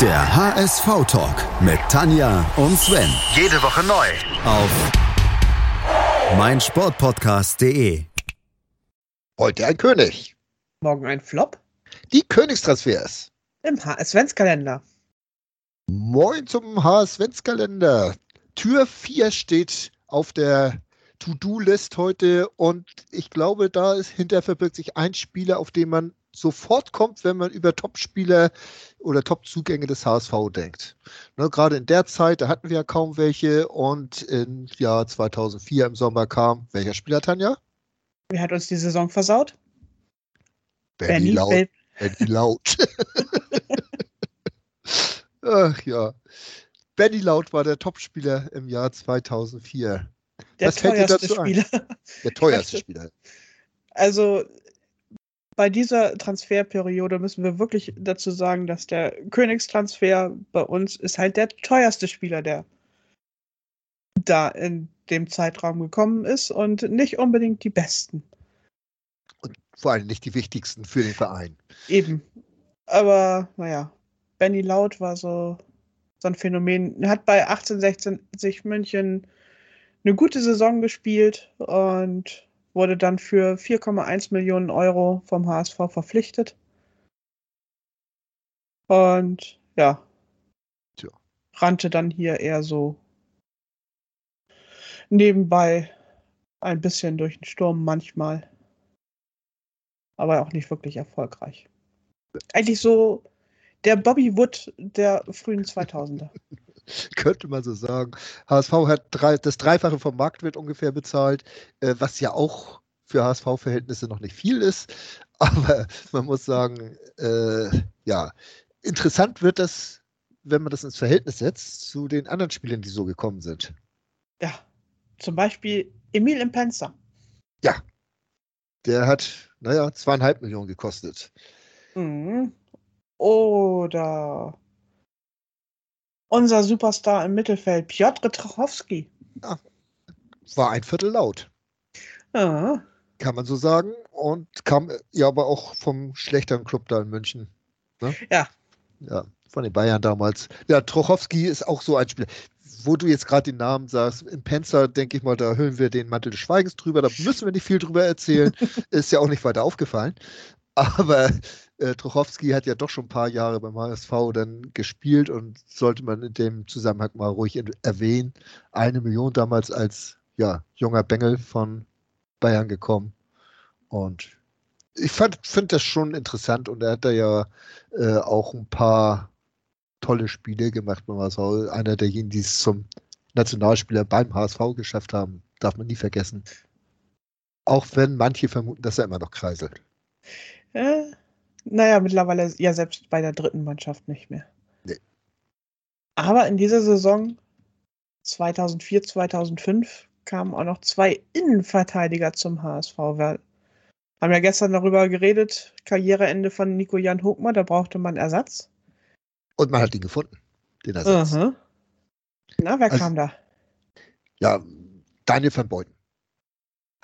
Der HSV-Talk mit Tanja und Sven. Jede Woche neu. Auf meinsportpodcast.de. Heute ein König. Morgen ein Flop Die Königstransfers. im HS-Kalender. Moin zum HS-Kalender. Tür 4 steht auf der To-Do-List heute und ich glaube, da ist hinter verbirgt sich ein Spieler, auf den man sofort kommt, wenn man über Top-Spieler oder Top-Zugänge des HSV denkt. Ne, gerade in der Zeit, da hatten wir ja kaum welche und im Jahr 2004 im Sommer kam welcher Spieler, Tanja? Wer hat uns die Saison versaut? Benny Laut. Benny Laut. Ach ja. Benny Laut war der Topspieler im Jahr 2004. der Was teuerste dazu ein? Spieler. Der teuerste möchte- Spieler. Also bei dieser Transferperiode müssen wir wirklich dazu sagen, dass der Königstransfer bei uns ist halt der teuerste Spieler, der da in dem Zeitraum gekommen ist und nicht unbedingt die besten. Und vor allem nicht die wichtigsten für den Verein. Eben. Aber naja, Benny Laut war so, so ein Phänomen. Er hat bei 1860 München eine gute Saison gespielt und wurde dann für 4,1 Millionen Euro vom HSV verpflichtet. Und ja, Tja. rannte dann hier eher so nebenbei ein bisschen durch den Sturm manchmal. Aber auch nicht wirklich erfolgreich. Eigentlich so der Bobby Wood der frühen 2000er. Könnte man so sagen. HSV hat drei, das Dreifache vom Marktwert ungefähr bezahlt, äh, was ja auch für HSV-Verhältnisse noch nicht viel ist. Aber man muss sagen, äh, ja, interessant wird das, wenn man das ins Verhältnis setzt zu den anderen Spielern, die so gekommen sind. Ja, zum Beispiel Emil Impenza. Der hat, naja, zweieinhalb Millionen gekostet. Mhm. Oder unser Superstar im Mittelfeld, Piotr Trochowski. War ein Viertel laut, Ja, kann man so sagen. Und kam ja aber auch vom schlechteren Club da in München. Ne? Ja. Ja, von den Bayern damals. Ja, Trochowski ist auch so ein Spieler. Wo du jetzt gerade den Namen sagst, im Penzer, denke ich mal, da hüllen wir den Mantel des Schweigens drüber. Da müssen wir nicht viel drüber erzählen. ist ja auch nicht weiter aufgefallen. Aber äh, Trochowski hat ja doch schon ein paar Jahre beim HSV dann gespielt und sollte man in dem Zusammenhang mal ruhig erwähnen. Eine Million damals als ja, junger Bengel von Bayern gekommen. Und ich finde das schon interessant und er hat da ja äh, auch ein paar tolle Spiele gemacht beim HSV. Einer derjenigen, die es zum Nationalspieler beim HSV geschafft haben, darf man nie vergessen. Auch wenn manche vermuten, dass er immer noch kreiselt. Äh, naja, mittlerweile ja selbst bei der dritten Mannschaft nicht mehr. Nee. Aber in dieser Saison 2004, 2005 kamen auch noch zwei Innenverteidiger zum HSV. Wir haben ja gestern darüber geredet, Karriereende von Nico Jan Hochmer, da brauchte man Ersatz. Und man hat ihn gefunden, den Ersatz. Aha. Na, wer Also- kam da? Ja, Daniel van Beuten.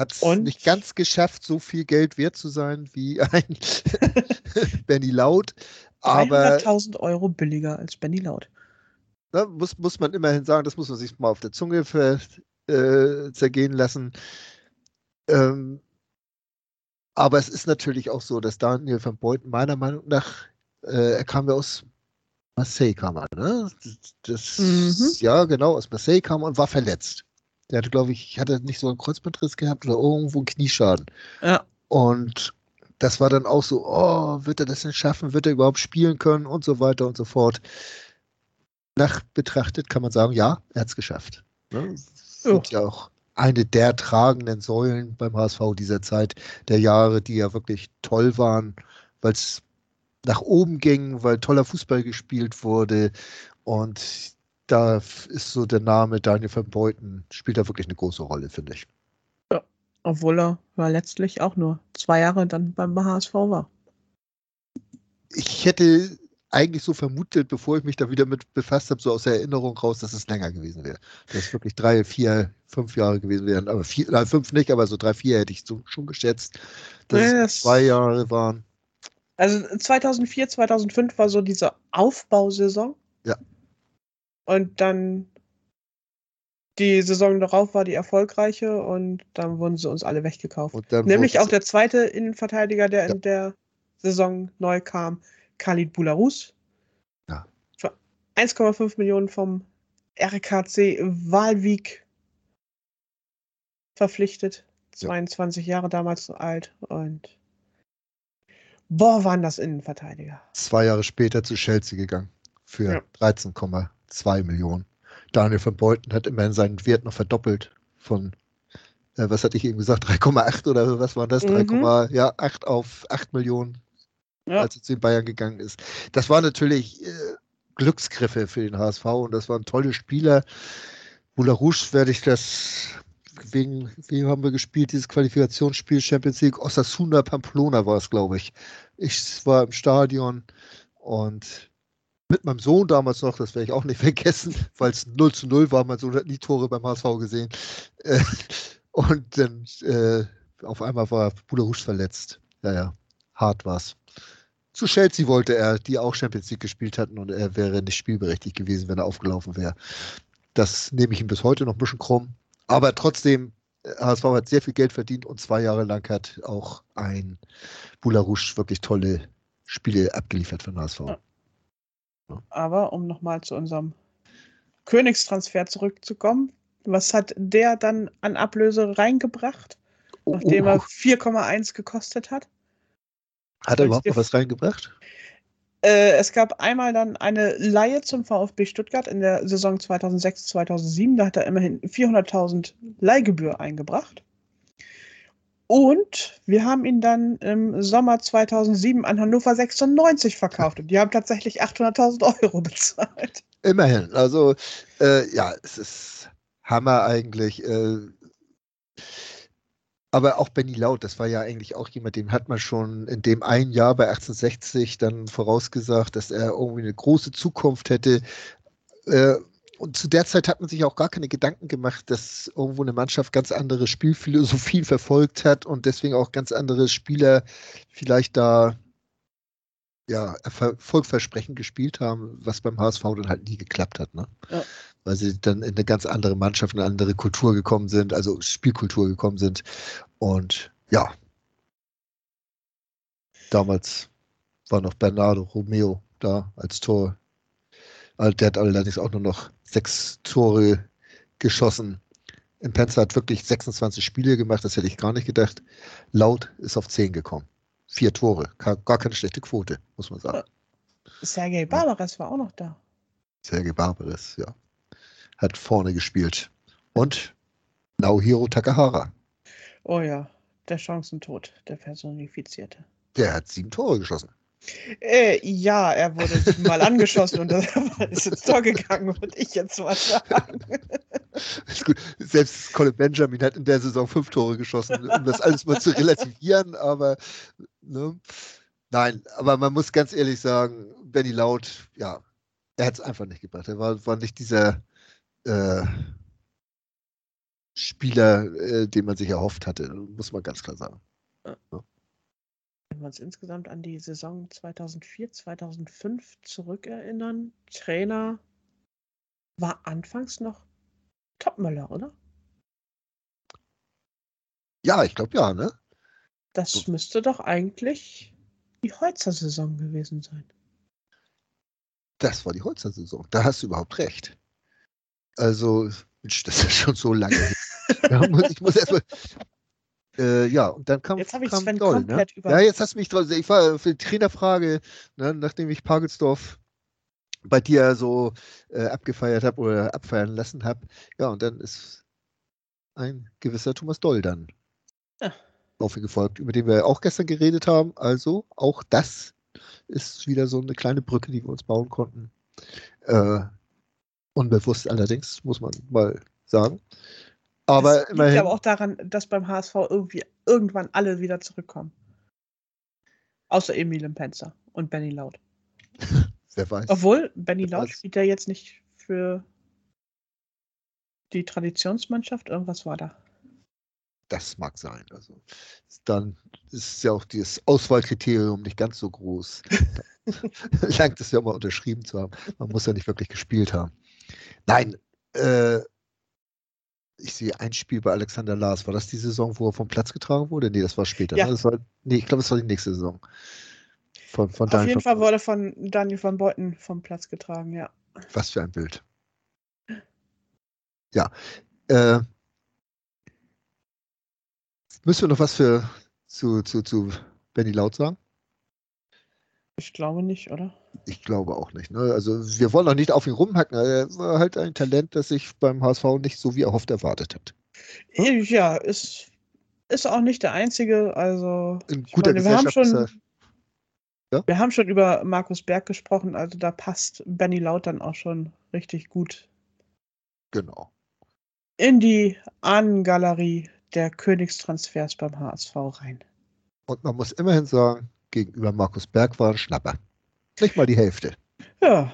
Hat es nicht ganz geschafft, so viel Geld wert zu sein wie ein Benny Laut. Aber 300.000 Euro billiger als Benny Laut. ne, muss, muss man immerhin sagen, das muss man sich mal auf der Zunge ver, äh, zergehen lassen. Ähm, aber es ist natürlich auch so, dass Daniel van Beuten meiner Meinung nach, äh, er kam ja aus Marseille, kam er, ne? Das, Mhm. Ja, genau, aus Marseille kam und war verletzt. Der hatte, glaube ich, hatte nicht so einen Kreuzbandriss gehabt oder irgendwo einen Knieschaden. Ja. Und das war dann auch so, oh, wird er das denn schaffen? Wird er überhaupt spielen können? Und so weiter und so fort. Nach betrachtet kann man sagen, ja, er hat es geschafft. Ne? Wird ja auch eine der tragenden Säulen beim HSV dieser Zeit, der Jahre, die ja wirklich toll waren, weil es nach oben ging, weil toller Fußball gespielt wurde. Und da ist so der Name Daniel van Beuten, spielt da wirklich eine große Rolle, finde ich. Obwohl er ja letztlich auch nur zwei Jahre dann beim HSV war. Ich hätte eigentlich so vermutet, bevor ich mich da wieder mit befasst habe, so aus der Erinnerung raus, dass es länger gewesen wäre. Dass es wirklich drei, vier, fünf Jahre gewesen wären. Aber vier, nein, fünf nicht, aber so drei, vier hätte ich so, schon geschätzt, dass es das- zwei Jahre waren. Also 2004, 2005 war so diese Aufbausaison. Ja. Und dann die Saison darauf war die erfolgreiche und dann wurden sie uns alle weggekauft. Nämlich auch der zweite Innenverteidiger, der Ja. in der Saison neu kam, Khalid Boularus. Ja. Für 1,5 Millionen vom RKC Walwijk verpflichtet. Ja. 22 Jahre damals alt und boah, waren das Innenverteidiger. zwei Jahre später zu Chelsea gegangen für Ja. 13,2 Millionen. Daniel von Beuthen hat immerhin seinen Wert noch verdoppelt von, äh, was hatte ich eben gesagt, 3,8 oder was war das? Mhm. 3,8 auf 8 Millionen, Ja. als er zu den Bayern gegangen ist. Das war natürlich äh, Glücksgriffe für den HSV und das waren tolle Spieler. Rouge werde ich das, wegen, wem haben wir gespielt, dieses Qualifikationsspiel Champions League, Osasuna Pamplona war es, glaube ich. Ich war im Stadion und mit meinem Sohn damals noch, das werde ich auch nicht vergessen, weil es 0 zu 0 war, mein Sohn hat nie Tore beim HSV gesehen. Äh, Und dann äh, auf einmal war Rouge verletzt. Ja, ja, hart war's. Zu Chelsea wollte er, die auch Champions League gespielt hatten und er wäre nicht spielberechtigt gewesen, wenn er aufgelaufen wäre. Das nehme ich ihm bis heute noch ein bisschen krumm. Aber trotzdem, äh, HSV hat sehr viel Geld verdient und zwei Jahre lang hat auch ein Boularouche wirklich tolle Spiele abgeliefert den HSV. Ja. Aber um nochmal zu unserem Königstransfer zurückzukommen, was hat der dann an Ablöse reingebracht, nachdem er Oh, 4,1 gekostet hat? hat er überhaupt noch was reingebracht? Äh, es gab einmal dann eine Laie zum VfB Stuttgart in der Saison 2006, 2007. Da hat er immerhin 400.000 Leihgebühr eingebracht. Und wir haben ihn dann im Sommer 2007 an Hannover 96 verkauft. Und die haben tatsächlich 800.000 Euro bezahlt. Immerhin. Also, äh, ja, es ist Hammer eigentlich. Äh, aber auch Benny Laut, das war ja eigentlich auch jemand, dem hat man schon in dem einen Jahr bei 1860 dann vorausgesagt, dass er irgendwie eine große Zukunft hätte. Äh, und zu der Zeit hat man sich auch gar keine Gedanken gemacht, dass irgendwo eine Mannschaft ganz andere Spielphilosophien verfolgt hat und deswegen auch ganz andere Spieler vielleicht da ja, erfolgversprechend gespielt haben, was beim HSV dann halt nie geklappt hat. Ne? Ja. Weil sie dann in eine ganz andere Mannschaft, eine andere Kultur gekommen sind, also Spielkultur gekommen sind. Und ja, damals war noch Bernardo Romeo da als Tor. Der hat allerdings auch nur noch sechs Tore geschossen. Im Penzer hat wirklich 26 Spiele gemacht, das hätte ich gar nicht gedacht. Laut ist auf 10 gekommen. Vier Tore, gar keine schlechte Quote, muss man sagen. Sergei Barbares war auch noch da. Sergei Barbares, ja. Hat vorne gespielt. Und Naohiro Takahara, Oh ja, der Chancentod, der personifizierte. der hat sieben Tore geschossen. Äh, ja, er wurde siebenmal angeschossen und er ist ins Tor gegangen, würde ich jetzt mal sagen. Ist gut. Selbst Colin Benjamin hat in der Saison fünf Tore geschossen, um das alles mal zu relativieren, aber ne? nein, aber man muss ganz ehrlich sagen, Benny Laut, ja, er hat es einfach nicht gebracht. Er war, war nicht dieser äh, Spieler, äh, den man sich erhofft hatte, muss man ganz klar sagen. Wenn wir uns insgesamt an die Saison 2004, 2005 zurückerinnern, Trainer war anfangs noch Topmöller, oder? Ja, ich glaube ja, ne? Das So. müsste doch eigentlich die Holzer-Saison gewesen sein. Das war die Holzer-Saison. Da hast du überhaupt recht. Also, Mensch, das ist schon so lange. ich muss erstmal. Äh, ja, und dann kam. Jetzt habe ich Sven Doll, komplett ne? über. Ja, jetzt hast du mich drauf. Ich war für die Trainerfrage, ne, nachdem ich Pagelsdorf bei dir so äh, abgefeiert habe oder abfeiern lassen habe. Ja, und dann ist ein gewisser Thomas Doll dann Ja. auf ihn gefolgt, über den wir auch gestern geredet haben. Also auch das ist wieder so eine kleine Brücke, die wir uns bauen konnten. Äh, unbewusst allerdings, muss man mal sagen. Aber das liegt aber auch daran, dass beim HSV irgendwie irgendwann alle wieder zurückkommen. Außer Emil Penzer und Benny Laut. wer weiß. Obwohl, Benny Laut weiß. spielt ja jetzt nicht für die Traditionsmannschaft. Irgendwas war da. das mag sein. Also dann ist ja auch das Auswahlkriterium nicht ganz so groß. Langt es ja mal unterschrieben zu haben. Man muss ja nicht wirklich gespielt haben. Nein, äh, ich sehe ein Spiel bei Alexander Lars. War das die Saison, wo er vom Platz getragen wurde? Nee, das war später. Ja. Ne? Das war, nee, ich glaube, das war die nächste Saison. Von, von Auf jeden Fall wurde von Daniel van Beuten vom Platz getragen, ja. Was für ein Bild. Ja. Äh, müssen wir noch was für zu, zu, zu Benny Laut sagen? Ich glaube nicht, oder? Ich glaube auch nicht. Ne? Also wir wollen auch nicht auf ihn rumhacken. Er war halt ein Talent, das sich beim HSV nicht so wie erhofft erwartet hat. Ja, ist, ist auch nicht der einzige. Also In guter meine, wir haben schon, ja? wir haben schon über Markus Berg gesprochen. Also da passt Benny Laut dann auch schon richtig gut. Genau. In die Ahnengalerie der Königstransfers beim HSV rein. Und man muss immerhin sagen, gegenüber Markus Berg war ein Schnapper. Nicht mal die Hälfte. Ja.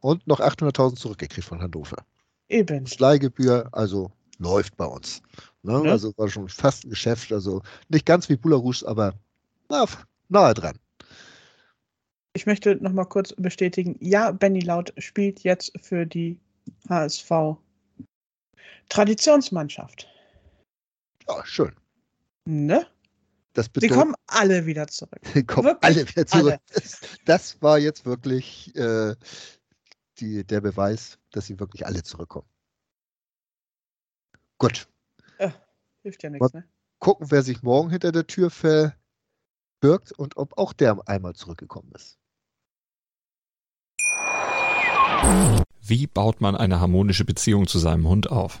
Und noch 800.000 zurückgekriegt von Hannover. Eben. Leihgebühr, also läuft bei uns. Ne? Ja. Also war schon fast ein Geschäft, also nicht ganz wie Bularus, aber na, nahe dran. Ich möchte noch mal kurz bestätigen, ja, Benny Laut spielt jetzt für die HSV Traditionsmannschaft. Ja, schön. Ne? Das bedeutet, Sie kommen alle wieder zurück. Sie kommen wirklich alle wieder zurück. Alle. Das war jetzt wirklich äh, die, der Beweis, dass sie wirklich alle zurückkommen. Gut. Ja, hilft ja nichts, ne? Gucken, wer sich morgen hinter der Tür verbirgt und ob auch der einmal zurückgekommen ist. Wie baut man eine harmonische Beziehung zu seinem Hund auf?